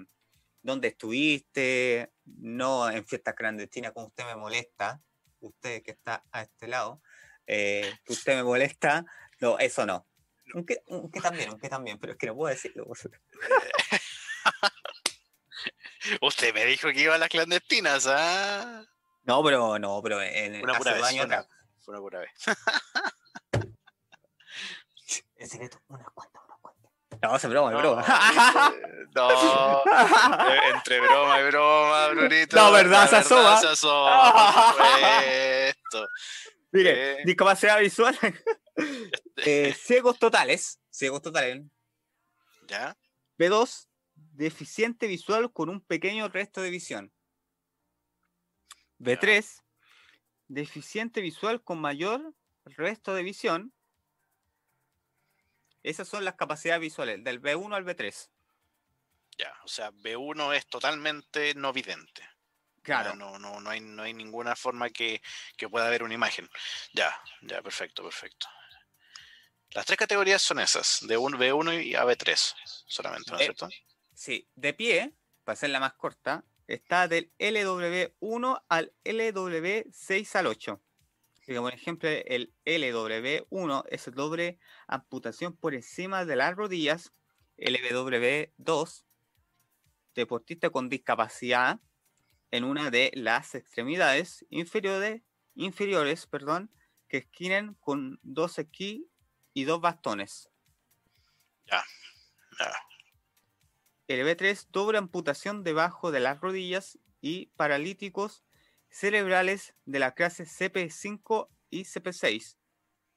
dónde estuviste, no en fiestas clandestinas como usted me molesta, usted que está a este lado, eh, que usted me molesta, no, eso no. Aunque, también, aunque también, pero es que no puedo decirlo. usted me dijo que iba a las clandestinas, ¿ah? No, pero no, pero en una pura vez. Fue una pura vez. en secreto, unas cuantas no, es broma, es broma. No, entre broma y broma, Brunito. No, verdad, se asoma. Se Mire, discapacidad visual. Eh, ciegos totales. Ciegos totales. ¿Ya? B2, deficiente visual con un pequeño resto de visión. B3, deficiente visual con mayor resto de visión. Esas son las capacidades visuales, del B1 al B3. Ya, o sea, B1 es totalmente no vidente. Claro. No, no, no, hay, no hay ninguna forma que, pueda haber una imagen. Ya, ya, perfecto, perfecto. Las tres categorías son esas, de B1 y AB3 solamente, ¿no es eh, cierto? Sí, de pie, para ser la más corta, está del LW1 al LW6 al 8. por ejemplo, el LW1 es el doble amputación por encima de las rodillas, LW2, deportista con discapacidad en una de las extremidades inferiores, inferiores perdón, que esquinen con dos esquí y dos bastones. Ya, ya. El B3, doble amputación debajo de las rodillas y paralíticos cerebrales de la clase CP5 y CP6.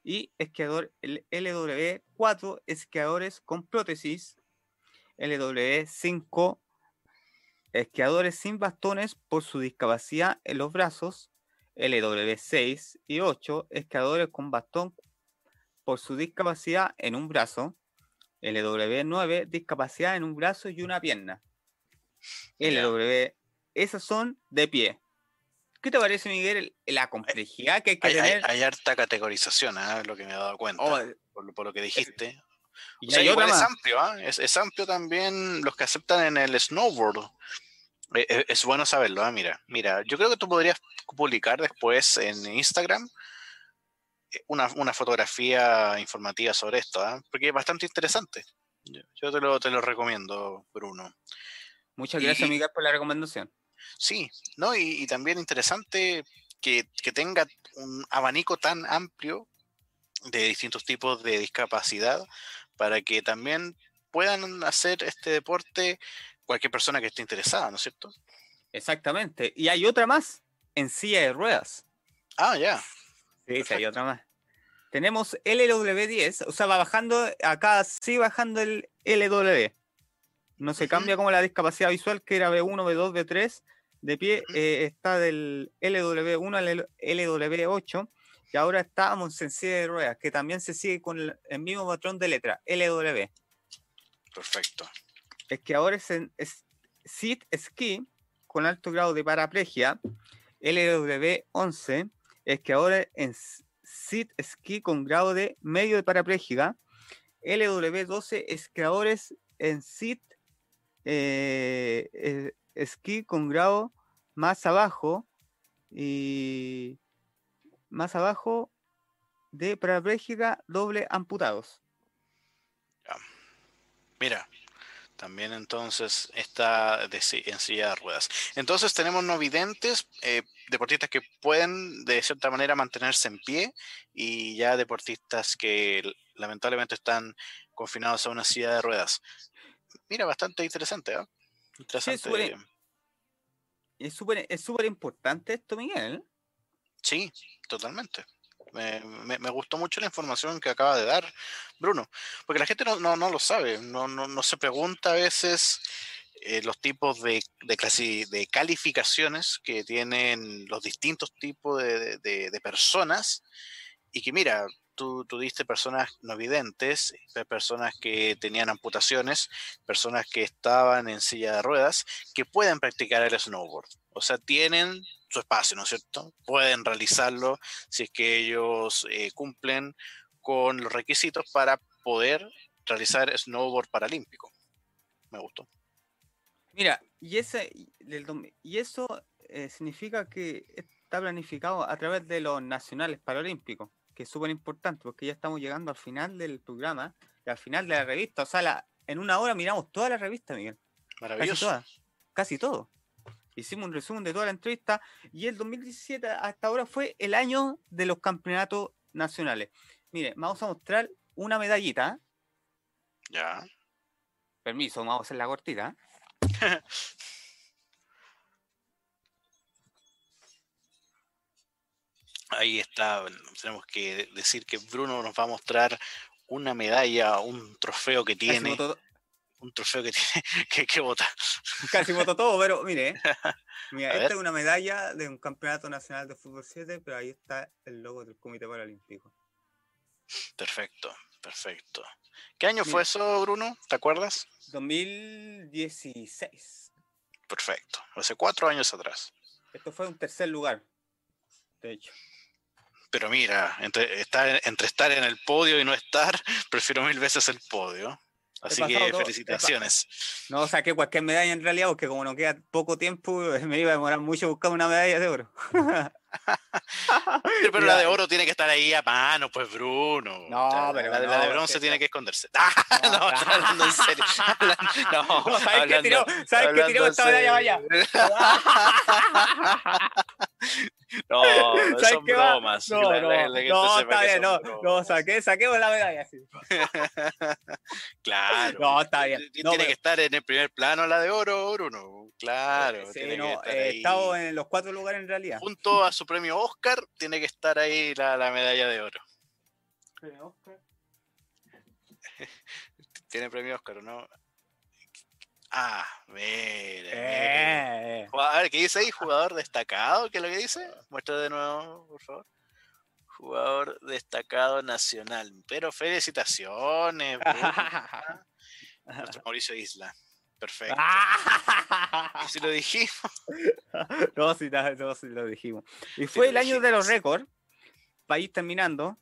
Y esquiador el LW4, esquiadores con prótesis. LW5, esquiadores sin bastones por su discapacidad en los brazos. LW6 y 8, esquiadores con bastón por su discapacidad en un brazo. LW9, discapacidad en un brazo y una pierna. LW, esas son de pie. ¿Qué te parece, Miguel, la complejidad que hay que tener? Hay, harta categorización, ¿eh? lo que me he dado cuenta, oh, por, lo que dijiste. Es, es amplio, ¿eh? es, amplio también los que aceptan en el snowboard. E, e, es, bueno saberlo, ¿eh? mira, mira, yo creo que tú podrías publicar después en Instagram una, fotografía informativa sobre esto, ¿ah? porque es bastante interesante. Yo, te, lo, te lo recomiendo, Bruno. Muchas gracias, Miguel, por la recomendación. Sí, ¿no? Y, también interesante que, tenga un abanico tan amplio de distintos tipos de discapacidad para que también puedan hacer este deporte cualquier persona que esté interesada, ¿no es cierto? Exactamente. Y hay otra más en silla de ruedas. Ah, ya. Sí, sí, hay otra más. Tenemos LW10, o sea, va bajando, acá sí bajando el LW. No se cambia como la discapacidad visual, que era B1, B2, B3. De pie eh, está del LW1 al LW8. Y ahora estamos en silla de ruedas, que también se sigue con el, mismo patrón de letra, LW. Perfecto. Es que ahora es en Sit Ski con alto grado de paraplegia, LW11 es que ahora en Sit Ski con grado de medio de parapléjica, LW12 esquiadores en Sit eh, Ski con grado más abajo y más abajo de parapléjica doble amputados. Mira, también entonces está de, en silla de ruedas. Entonces tenemos no videntes, eh, deportistas que pueden de cierta manera mantenerse en pie y ya deportistas que lamentablemente están confinados a una silla de ruedas. Mira, bastante interesante, ¿eh? Interesante. es súper es súper importante esto, Miguel. Sí, totalmente. Me, gustó mucho la información que acaba de dar Bruno, porque la gente no, no, lo sabe, no, no, se pregunta a veces eh, los tipos de, de, de calificaciones que tienen los distintos tipos de, personas y que mira, Tú, tú, diste personas no videntes, personas que tenían amputaciones, personas que estaban en silla de ruedas, que pueden practicar el snowboard. O sea, tienen su espacio, ¿no es cierto? Pueden realizarlo si es que ellos eh, cumplen con los requisitos para poder realizar snowboard paralímpico. Me gustó. Mira, y, ese, y eso eh, significa que está planificado a través de los nacionales paralímpicos, que es súper importante porque ya estamos llegando al final del programa y al final de la revista. O sea, en una hora miramos toda la revista, Miguel. Maravilloso. Casi, casi todo. Hicimos un resumen de toda la entrevista y el 2017 hasta ahora fue el año de los campeonatos nacionales. Mire, vamos a mostrar una medallita. Ya. Permiso, vamos a hacer la cortita. Ahí está, tenemos que decir que Bruno nos va a mostrar una medalla, un trofeo que tiene un trofeo que tiene que, que bota. Casi votó todo, pero mire, mira, esta es una medalla de un campeonato nacional de fútbol 7, pero ahí está el logo del Comité Paralímpico. Perfecto, perfecto. ¿Qué año fue eso, Bruno? ¿Te acuerdas? 2016. Perfecto, hace cuatro años atrás. Esto fue un tercer lugar, de hecho. Pero mira, entre estar, entre estar en el podio y no estar, prefiero mil veces el podio. Así que felicitaciones. No saqué cualquier medalla en realidad, porque como no queda poco tiempo, me iba a demorar mucho buscar una medalla de oro. pero, la de oro tiene que estar ahí a mano, pues Bruno. No, pero la, no, la de bronce tiene que esconderse. no, no, estoy hablando en serio. No, ¿sabes qué tiró? ¿Sabes qué tiró esta medalla vaya? No, son bromas. No, no, no, está bien, no, no, saqué, saquemos la medalla. Sí. claro. No, está bien. Tiene No, pero- que estar en el primer plano la de oro, Bruno. Claro. Sí, tiene no, que estar eh, ahí. estado en los cuatro lugares en realidad. Junto a su premio Oscar, tiene que estar ahí la, la medalla de oro. Tiene premio Oscar, ¿o no? Ah, mire. mire. Eh, A ver, ¿qué dice ahí? Jugador destacado, ¿qué es lo que dice? Muestra de nuevo, por favor. Jugador destacado nacional. Pero felicitaciones, nuestro Mauricio Isla. Perfecto. Y si lo dijimos. no, sí, no, no, lo dijimos. Y fue el año de los récords. País terminando.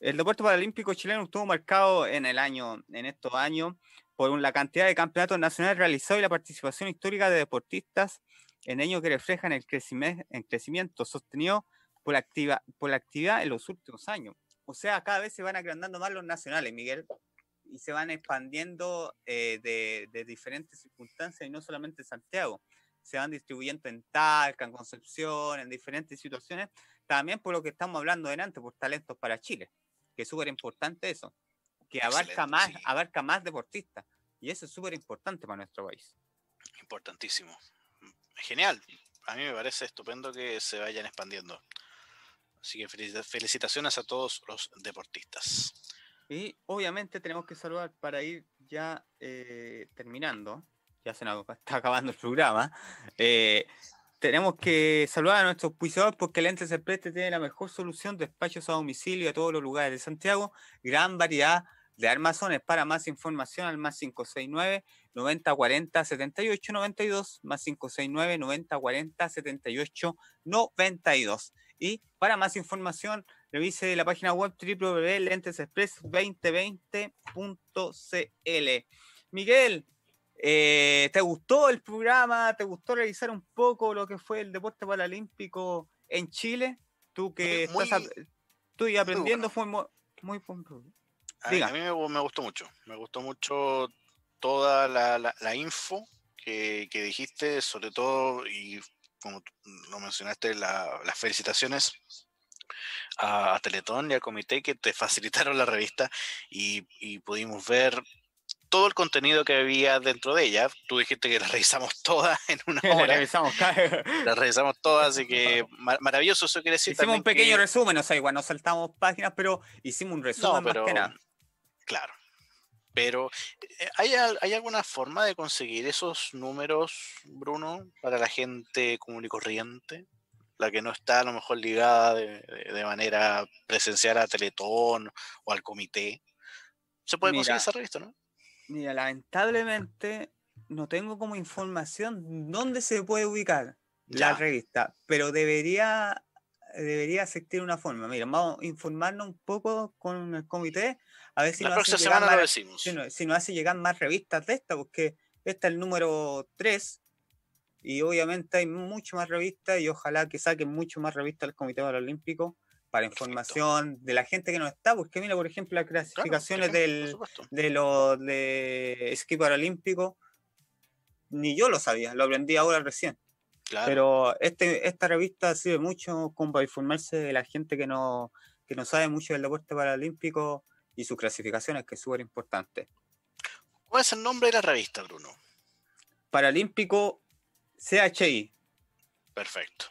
El deporte paralímpico chileno estuvo marcado en el año, en estos años, por la cantidad de campeonatos nacionales realizados y la participación histórica de deportistas en ello que reflejan el crecimiento, el crecimiento sostenido por la, activa, por la actividad en los últimos años. O sea, cada vez se van agrandando más los nacionales, Miguel, y se van expandiendo eh, de, de diferentes circunstancias y no solamente en Santiago. Se van distribuyendo en Talca, en Concepción, en diferentes situaciones. También por lo que estamos hablando delante, por talentos para Chile, que es súper importante eso, que abarca Excelente, más, sí. abarca más deportistas. Y eso es súper importante para nuestro país. Importantísimo. Genial. A mí me parece estupendo que se vayan expandiendo. Así que felicita- felicitaciones a todos los deportistas. Y obviamente tenemos que saludar para ir ya eh, terminando. Ya se nos está acabando el programa. eh, tenemos que saludar a nuestros auspiciadores porque Lentes del Preste tiene la mejor solución de despachos a domicilio a todos los lugares de Santiago. Gran variedad de armazones. Para más información al más 569 9040 78 92 más 569 9040 78 92. Y para más información, revise la página web www.lentesexpress2020.cl. Miguel, eh, ¿te gustó el programa? ¿Te gustó revisar un poco lo que fue el deporte paralímpico en Chile? Tú que Muy- estás tú y aprendiendo bueno. fue muy, muy A mí, Diga. a mí me, gu- me gustó mucho. Me gustó mucho toda la, la- la info que, que dijiste, sobre todo, y como lo mencionaste, la- las felicitaciones a, a Teletón y al comité que te facilitaron la revista y, y pudimos ver todo el contenido que había dentro de ella. Tú dijiste que la revisamos todas en una hora. Revisamos cada- La revisamos todas, así que mar- maravilloso. Eso quiere decir Hicimos un pequeño que- resumen, o sea, igual no saltamos páginas, pero hicimos un resumen No, pero más que nada. Claro. Pero eh, ¿hay, ¿hay alguna forma de conseguir esos números, Bruno, para la gente común y corriente? La que no está a lo mejor ligada de, de- manera presencial a Teletón o al comité. Se puede conseguir Mira, esa revista, ¿no? Mira, lamentablemente no tengo como información dónde se puede ubicar la revista, pero debería, debería existir una forma. Mira, vamos a informarnos un poco con el comité, a ver si La nos hace próxima llegar semana lo más- decimos. si no- si nos hace llegar más revistas de esta, porque esta es el número 3 y obviamente hay mucho más revistas y ojalá que saquen mucho más revistas del Comité Paralímpico para Perfecto. información de la gente que no está, porque mira, por ejemplo, las Claro, clasificaciones por del, de los de esquí paralímpico, ni yo lo sabía, lo aprendí ahora recién. Claro. Pero este, esta revista sirve mucho como para informarse de la gente que no, que no sabe mucho del deporte paralímpico y sus clasificaciones, que es súper importante. ¿Cuál es el nombre de la revista, Bruno? Paralímpico CHI, Perfecto.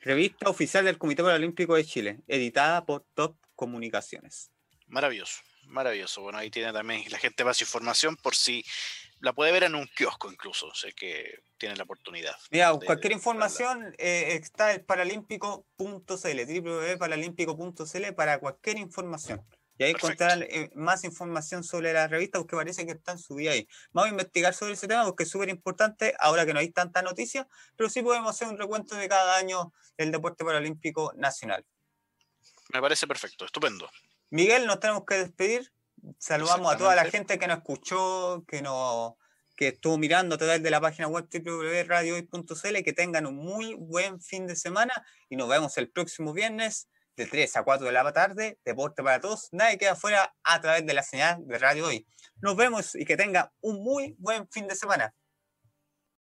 revista oficial del Comité Paralímpico de Chile, editada por Top Comunicaciones. Maravilloso, maravilloso. Bueno, ahí tiene también la gente más información por si la puede ver en un kiosco incluso, sé que tiene la oportunidad. Mira, de- cualquier de información eh, está en paralímpico.cl, www.paralímpico.cl para cualquier información. Y ahí encontrarán eh, más información sobre la revista porque parece que están subidas ahí. Vamos a investigar sobre ese tema porque es súper importante ahora que no hay tanta noticia, pero sí podemos hacer un recuento de cada año del deporte paralímpico nacional. Me parece perfecto, estupendo. Miguel, nos tenemos que despedir. Saludamos a toda la gente que nos escuchó, que nos que estuvo mirando a través de la página web www.radiohoy.cl, que tengan un muy buen fin de semana y nos vemos el próximo viernes de 3 a 4 de la tarde, deporte para todos, nadie queda fuera a través de la señal de Radio Hoy. Nos vemos y que tengan un muy buen fin de semana.